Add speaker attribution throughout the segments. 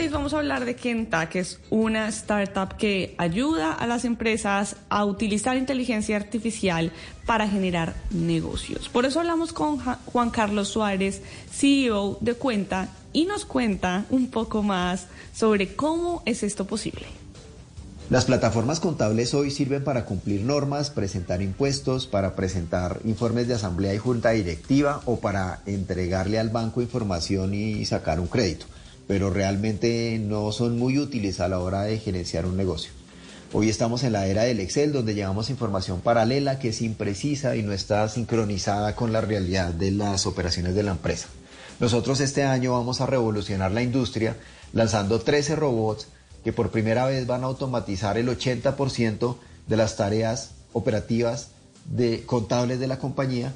Speaker 1: País vamos a hablar de Kenta, que es una startup que ayuda a las empresas a utilizar inteligencia artificial para generar negocios. Por eso hablamos con Juan Carlos Suárez, CEO de Cuenta, y nos cuenta un poco más sobre cómo es esto posible.
Speaker 2: Las plataformas contables hoy sirven para cumplir normas, presentar impuestos, para presentar informes de asamblea y junta directiva o para entregarle al banco información y sacar un crédito, pero realmente no son muy útiles a la hora de gerenciar un negocio. Hoy estamos en la era del Excel donde llevamos información paralela que es imprecisa y no está sincronizada con la realidad de las operaciones de la empresa. Nosotros este año vamos a revolucionar la industria lanzando 13 robots que por primera vez van a automatizar el 80% de las tareas operativas de contables de la compañía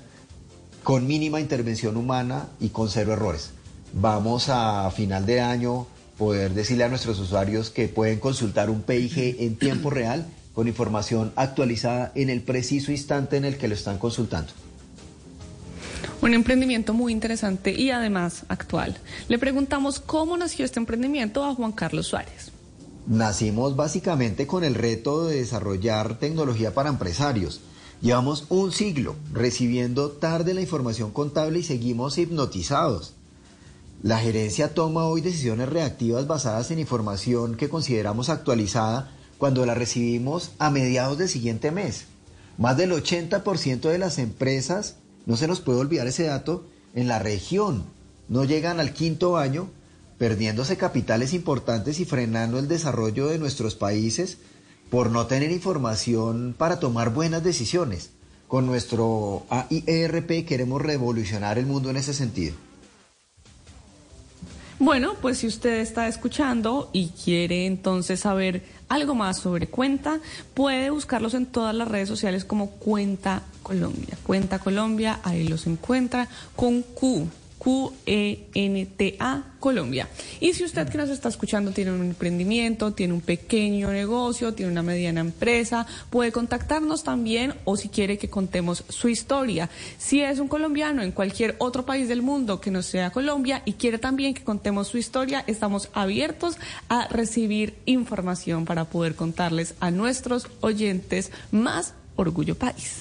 Speaker 2: con mínima intervención humana y con cero errores. Vamos a final de año poder decirle a nuestros usuarios que pueden consultar un PIG en tiempo real con información actualizada en el preciso instante en el que lo están consultando.
Speaker 1: Un emprendimiento muy interesante y además actual. Le preguntamos cómo nació este emprendimiento a Juan Carlos Suárez.
Speaker 2: Nacimos básicamente con el reto de desarrollar tecnología para empresarios. Llevamos un siglo recibiendo tarde la información contable y seguimos hipnotizados. La gerencia toma hoy decisiones reactivas basadas en información que consideramos actualizada cuando la recibimos a mediados del siguiente mes. Más del 80% de las empresas no se nos puede olvidar ese dato, en la región no llegan al quinto año perdiéndose capitales importantes y frenando el desarrollo de nuestros países por no tener información para tomar buenas decisiones. Con nuestro AIERP queremos revolucionar el mundo en ese sentido.
Speaker 1: Bueno, pues si usted está escuchando y quiere entonces saber algo más sobre Cuenta, puede buscarlos en todas las redes sociales como Cuenta Colombia. Cuenta Colombia, ahí los encuentra con Q. Q-E-N-T-A Colombia. Y si usted que nos está escuchando tiene un emprendimiento, tiene un pequeño negocio, tiene una mediana empresa, puede contactarnos también o si quiere que contemos su historia. Si es un colombiano en cualquier otro país del mundo que no sea Colombia y quiere también que contemos su historia, estamos abiertos a recibir información para poder contarles a nuestros oyentes más Orgullo País.